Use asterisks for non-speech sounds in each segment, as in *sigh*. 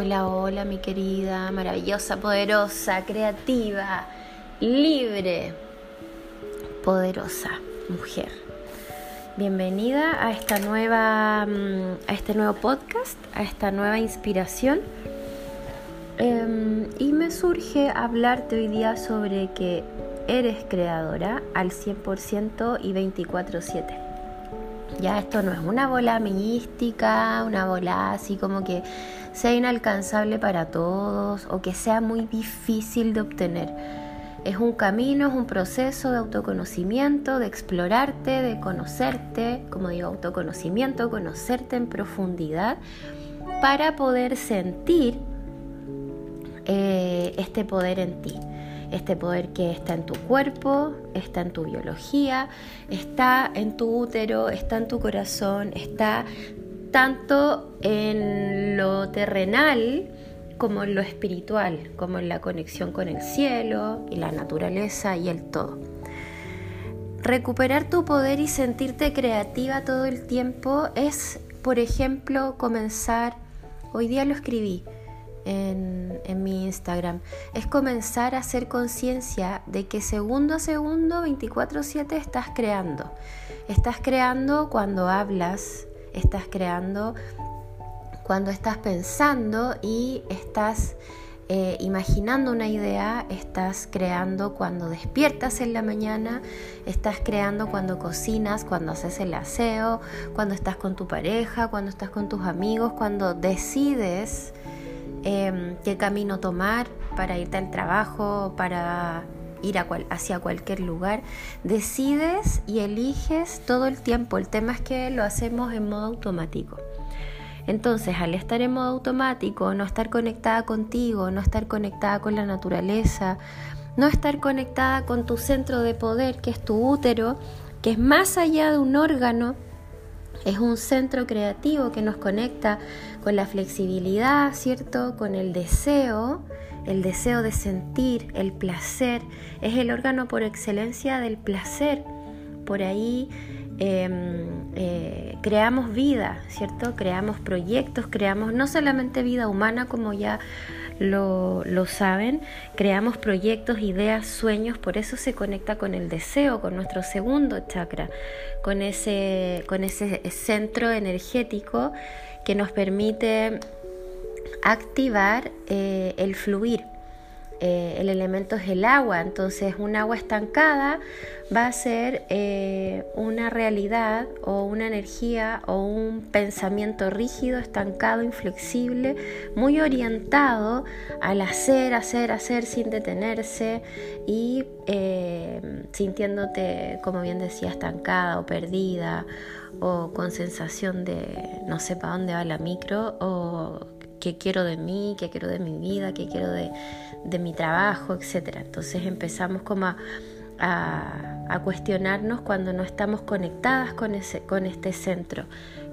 Hola, hola mi querida, maravillosa, poderosa, creativa, libre, poderosa mujer. Bienvenida a esta nueva mm, a este nuevo podcast, a esta nueva inspiración. Em, y me surge hablarte hoy día sobre que eres creadora al 100% y 24/7. Ya esto no es una bola mística, una bola así como que sea inalcanzable para todos o que sea muy difícil de obtener. Es un camino, es un proceso de autoconocimiento, de explorarte, de conocerte, como digo, autoconocimiento, conocerte en profundidad para poder sentir eh, este poder en ti este poder que está en tu cuerpo, está en tu biología, está en tu útero, está en tu corazón, está tanto en lo terrenal como en lo espiritual, como en la conexión con el cielo y la naturaleza y el todo. Recuperar tu poder y sentirte creativa todo el tiempo es, por ejemplo, comenzar, hoy día lo escribí, en, mi Instagram, es comenzar a hacer conciencia de que segundo a segundo, 24/7 estás creando. Estás creando cuando hablas, estás creando cuando estás pensando y estás eh, imaginando una idea, estás creando cuando despiertas en la mañana, estás creando cuando cocinas, cuando haces el aseo, cuando estás con tu pareja, cuando estás con tus amigos, cuando decides Em, qué camino tomar para irte al trabajo, para ir hacia cualquier lugar. Decides y eliges todo el tiempo. El tema es que lo hacemos en modo automático. Entonces, al estar en modo automático, no estar conectada contigo, no estar conectada con la naturaleza, no estar conectada con tu centro de poder, que es tu útero, que es más allá de un órgano, es un centro creativo que nos conecta con la flexibilidad, ¿cierto? Con el deseo, el deseo de sentir, el placer. Es el órgano por excelencia del placer. Por ahí em, eh, creamos vida, ¿cierto? Creamos proyectos, creamos no solamente vida humana como ya lo, saben, creamos proyectos, ideas, sueños, por eso se conecta con el deseo, con nuestro segundo chakra, con ese, con ese centro energético que nos permite activar eh, el fluir. Eh, el elemento es el agua, entonces un agua estancada va a ser eh, una realidad o una energía o un pensamiento rígido, estancado, inflexible, muy orientado al hacer, hacer, hacer sin detenerse y eh, sintiéndote, como bien decía, estancada o perdida o con sensación de no sé para dónde va la micro o qué quiero de mí, qué quiero de mi vida, qué quiero de, mi trabajo, etc. Entonces empezamos como a, cuestionarnos cuando no estamos conectadas con, ese, con este centro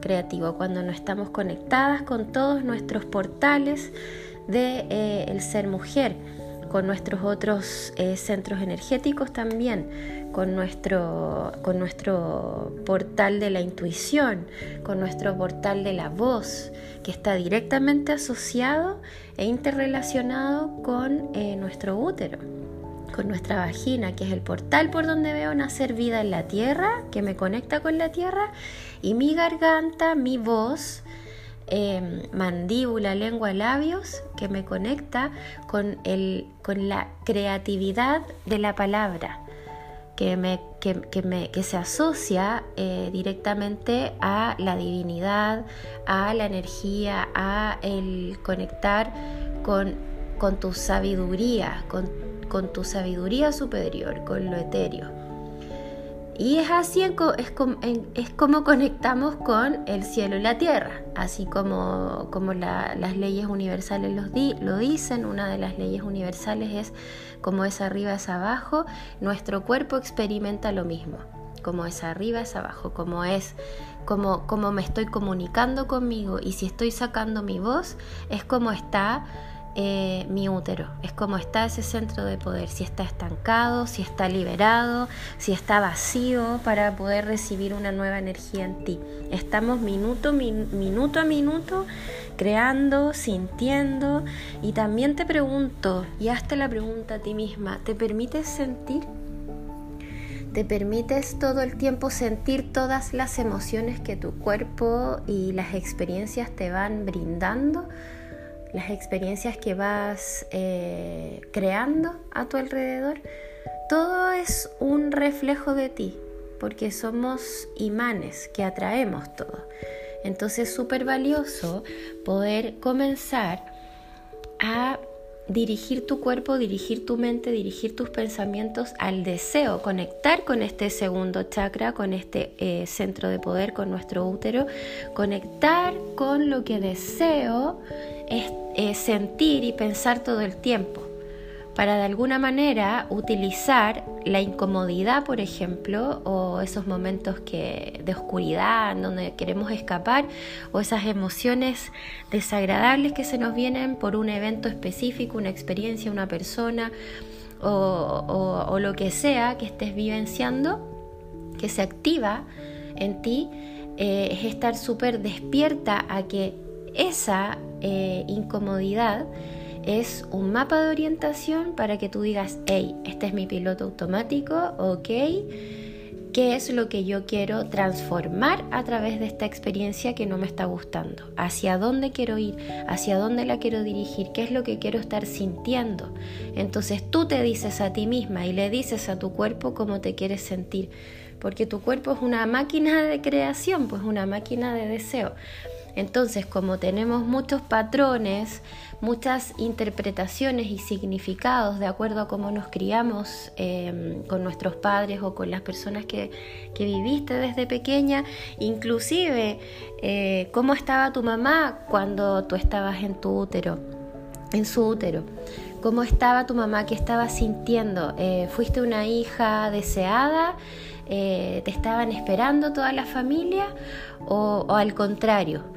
creativo, cuando no estamos conectadas con todos nuestros portales de eh, ser mujer con nuestros otros eh, centros energéticos también, con nuestro, con nuestro portal de la intuición, con nuestro portal de la voz, que está directamente asociado e interrelacionado con eh, nuestro útero con nuestra vagina, que es el portal por donde veo nacer vida en la tierra, que me conecta con la tierra, y mi garganta, mi voz, Em, mandíbula, lengua, labios, que me conecta con, el, con la creatividad de la palabra, que, me, que, me, que se asocia eh, directamente a la divinidad, a la energía, a el conectar con, con tu sabiduría, con, con tu sabiduría superior, con lo etéreo. Y es así es, es como conectamos con el cielo y la tierra, así como, como las leyes universales lo dicen, una de las leyes universales es como es arriba es abajo, nuestro cuerpo experimenta lo mismo, como es arriba es abajo, como es como, como me estoy comunicando conmigo y si estoy sacando mi voz, es como está eh, mi útero, es como está ese centro de poder, si está estancado, si está liberado, si está vacío para poder recibir una nueva energía en ti. Estamos minuto, minuto a minuto creando, sintiendo y también te pregunto, y hazte la pregunta a ti misma, ¿te permites sentir? ¿Te permites todo el tiempo sentir todas las emociones que tu cuerpo y las experiencias te van brindando? Las experiencias que vas eh, creando a tu alrededor, todo es un reflejo de ti, porque somos imanes que atraemos todo. Entonces es súper valioso poder comenzar a dirigir tu cuerpo, dirigir tu mente, dirigir tus pensamientos al deseo, conectar con este segundo chakra, con este eh, centro de poder, con nuestro útero, conectar con lo que deseo es, sentir y pensar todo el tiempo para de alguna manera utilizar la incomodidad, por ejemplo, o esos momentos que, de oscuridad en donde queremos escapar, o esas emociones desagradables que se nos vienen por un evento específico, una experiencia, una persona, o, lo que sea que estés vivenciando, que se activa en ti, eh, es estar súper despierta a que esa eh, incomodidad es un mapa de orientación para que tú digas, hey, este es mi piloto automático, ok, ¿qué es lo que yo quiero transformar a través de esta experiencia que no me está gustando? ¿Hacia dónde quiero ir? ¿Hacia dónde la quiero dirigir? ¿Qué es lo que quiero estar sintiendo? Entonces tú te dices a ti misma y le dices a tu cuerpo cómo te quieres sentir, porque tu cuerpo es una máquina de creación, pues una máquina de deseo. Entonces, como tenemos muchos patrones, muchas interpretaciones y significados de acuerdo a cómo nos criamos em, con nuestros padres o con las personas que, viviste desde pequeña, inclusive eh, cómo estaba tu mamá cuando tú estabas en tu útero, en su útero. ¿Cómo estaba tu mamá? ¿Qué estaba sintiendo? Eh, ¿Fuiste una hija deseada? Eh, ¿Te estaban esperando toda la familia? o al contrario?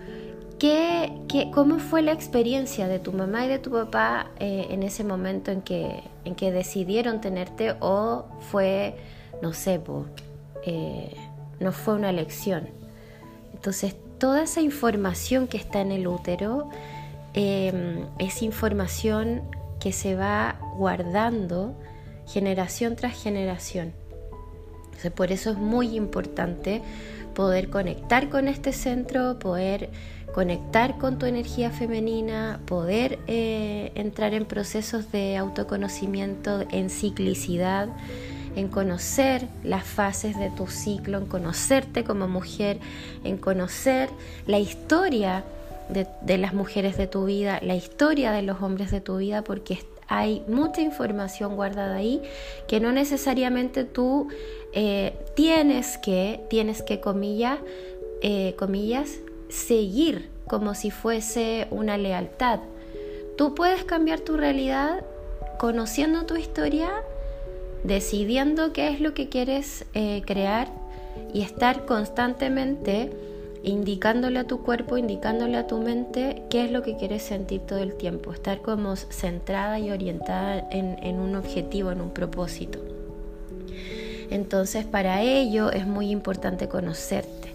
¿Qué, cómo fue la experiencia de tu mamá y de tu papá eh, en ese momento en que, en que decidieron tenerte o fue, no sé, eh, no fue una elección? Entonces, toda esa información que está en el útero em, es información que se va guardando generación tras generación. por eso es muy importante poder conectar con este centro, poder conectar con tu energía femenina, poder eh, entrar en procesos de autoconocimiento, en ciclicidad, en conocer las fases de tu ciclo, en conocerte como mujer, en conocer la historia de, las mujeres de tu vida, la historia de los hombres de tu vida, porque hay mucha información guardada ahí que no necesariamente tú eh, tienes que, tienes que comillas, eh, comillas, seguir como si fuese una lealtad. Tú puedes cambiar tu realidad conociendo tu historia, decidiendo qué es lo que quieres eh, crear y estar constantemente indicándole a tu cuerpo, indicándole a tu mente qué es lo que quieres sentir todo el tiempo, estar como centrada y orientada en un objetivo, en un propósito. Entonces para ello es muy importante conocerte.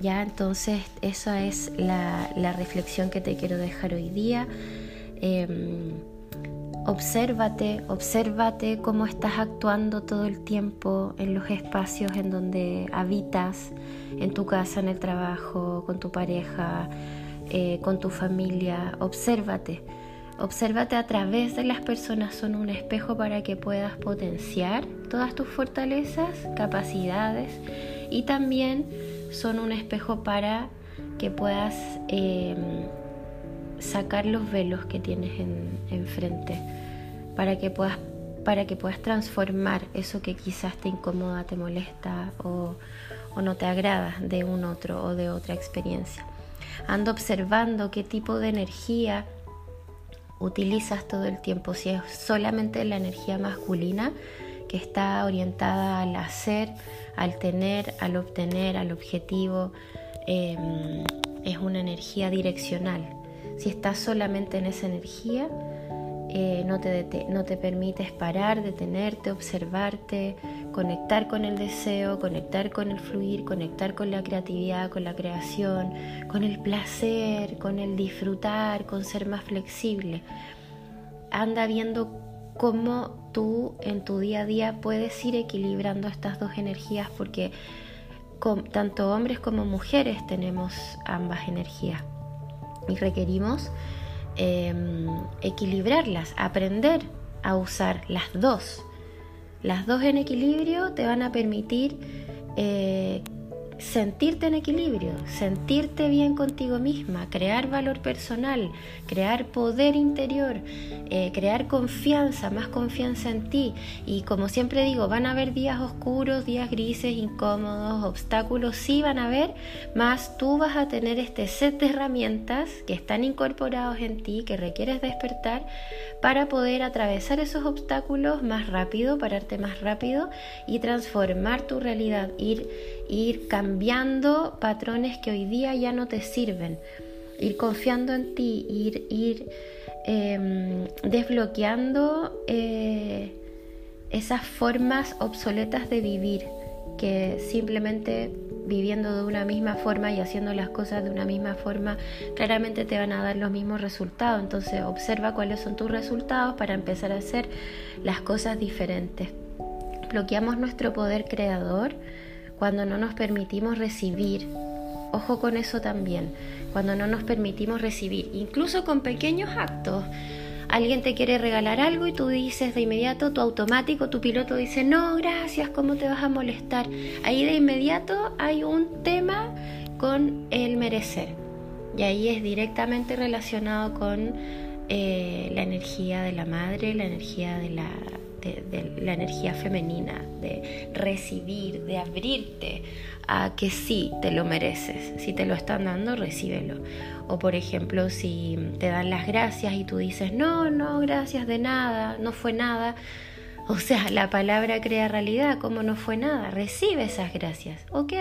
Ya, entonces esa es la, reflexión que te quiero dejar hoy día. Eh, obsérvate, obsérvate cómo estás actuando todo el tiempo en los espacios en donde habitas, en tu casa, en el trabajo, con tu pareja, eh, con tu familia. Obsérvate. Obsérvate a través de las personas, son un espejo para que puedas potenciar todas tus fortalezas, capacidades y también son un espejo para que puedas em, sacar los velos que tienes enfrente, para que puedas para que puedas transformar eso que quizás te incomoda, te molesta o, o no te agrada de un otro o de otra experiencia. Ando observando qué tipo de energía utilizas todo el tiempo, si es solamente la energía masculina que está orientada al hacer, al tener, al obtener, al objetivo, em, es una energía direccional. Si estás solamente en esa energía, eh, no, te no te permites parar, detenerte, observarte, conectar con el deseo, conectar con el fluir, conectar con la creatividad, con la creación, con el placer, con el disfrutar, con ser más flexible. Anda viendo cómo tú en tu día a día puedes ir equilibrando estas dos energías porque tanto hombres como mujeres tenemos ambas energías y requerimos em, equilibrarlas, aprender a usar las dos. Las dos en equilibrio te van a permitir eh, sentirte en equilibrio, sentirte bien contigo misma, crear valor personal, crear poder interior, eh, crear confianza, más confianza en ti. Y como siempre digo, van a haber días oscuros, días grises, incómodos, obstáculos, sí van a haber, más tú vas a tener este set de herramientas que están incorporados en ti, que requieres despertar para poder atravesar esos obstáculos más rápido, pararte más rápido y transformar tu realidad, ir, ir cambiando patrones que hoy día ya no te sirven, ir confiando en ti, ir, em, desbloqueando eh, esas formas obsoletas de vivir que simplemente viviendo de una misma forma y haciendo las cosas de una misma forma, claramente te van a dar los mismos resultados. Entonces observa cuáles son tus resultados para empezar a hacer las cosas diferentes. Bloqueamos nuestro poder creador cuando no nos permitimos recibir. Ojo con eso también, cuando no nos permitimos recibir, incluso con pequeños actos alguien te quiere regalar algo y tú dices de inmediato, tu automático, tu piloto dice, no, gracias, ¿cómo te vas a molestar? Ahí de inmediato hay un tema con el merecer. Y ahí es directamente relacionado con eh, la energía de la madre, la energía de la, de, la energía femenina, de recibir, de abrirte a que sí te lo mereces. Si te lo están dando, recíbelo. O por ejemplo, si te dan las gracias y tú dices, no, no, gracias de nada, no fue nada. O sea, la palabra crea realidad, como no fue nada, recibe esas gracias. Ok,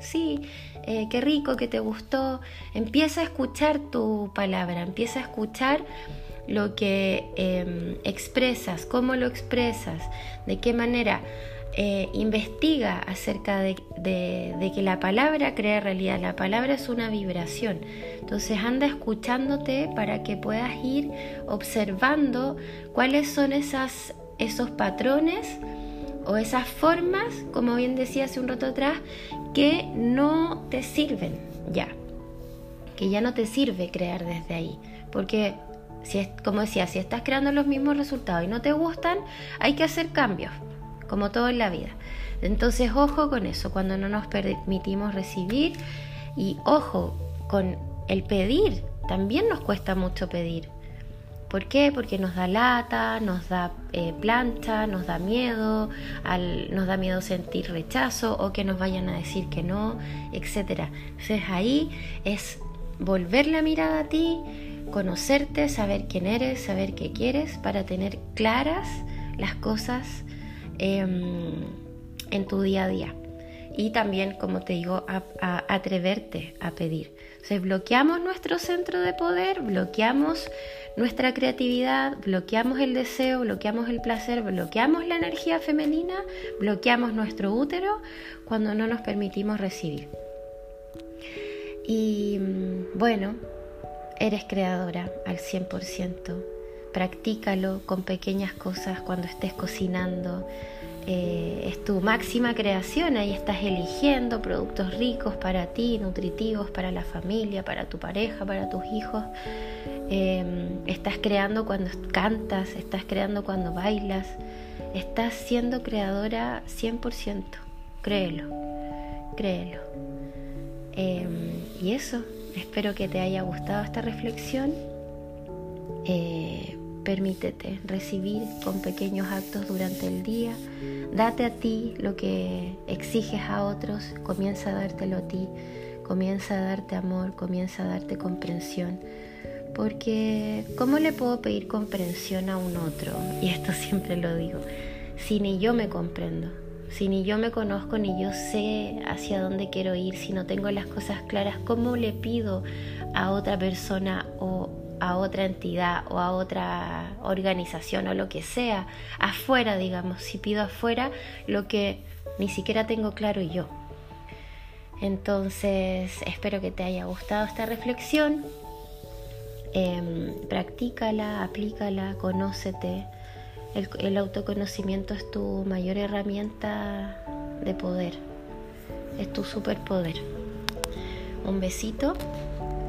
sí, eh, qué rico que te gustó. Empieza a escuchar tu palabra, empieza a escuchar lo que em, expresas, cómo lo expresas, de qué manera. Eh, investiga acerca de, que la palabra crea realidad, la palabra es una vibración. Entonces anda escuchándote para que puedas ir observando cuáles son esas, esos patrones o esas formas, como bien decía hace un rato atrás, que no te sirven ya, que ya no te sirve crear desde ahí. Porque, si como decía, si estás creando los mismos resultados y no te gustan, hay que hacer cambios como todo en la vida. Entonces, ojo con eso, cuando no nos permitimos recibir y ojo con el pedir, también nos cuesta mucho pedir. ¿Por qué? Porque nos da lata, nos da eh, plancha, nos da miedo, nos da miedo sentir rechazo o que nos vayan a decir que no, etc. Entonces ahí es volver la mirada a ti, conocerte, saber quién eres, saber qué quieres para tener claras las cosas Em, en tu día a día. Y también, como te digo, a, atreverte a pedir. Entonces, bloqueamos nuestro centro de poder, bloqueamos nuestra creatividad, bloqueamos el deseo, bloqueamos el placer, bloqueamos la energía femenina, bloqueamos nuestro útero cuando no nos permitimos recibir. Y mm, bueno, eres creadora al 100%. Practícalo con pequeñas cosas cuando estés cocinando. Eh, es tu máxima creación, ahí estás eligiendo productos ricos para ti, nutritivos para la familia, para tu pareja, para tus hijos. Em, estás creando cuando cantas, estás creando cuando bailas, estás siendo creadora 100%, créelo, créelo. Em, y eso, espero que te haya gustado esta reflexión. Eh, Permítete recibir con pequeños actos durante el día. Date a ti lo que exiges a otros. Comienza a dártelo a ti. Comienza a darte amor. Comienza a darte comprensión. Porque ¿cómo le puedo pedir comprensión a un otro? Y esto *laughs* siempre lo digo. Si ni yo me comprendo. Si ni yo me conozco, ni yo sé hacia dónde quiero ir, si no tengo las cosas claras, ¿cómo le pido a otra persona o a otra entidad o a otra organización o lo que sea, afuera, digamos, si pido afuera lo que ni siquiera tengo claro yo? Entonces, espero que te haya gustado esta reflexión. Eh, practícala, aplícala, conócete. El, autoconocimiento es tu mayor herramienta de poder, es tu superpoder. Un besito,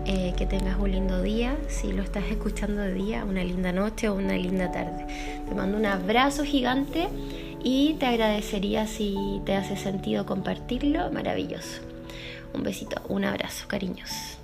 eh, que tengas un lindo día, si lo estás escuchando de día, una linda noche o una linda tarde. Te mando un abrazo gigante y te agradecería si te hace sentido compartirlo, maravilloso. Un besito, un abrazo, cariños.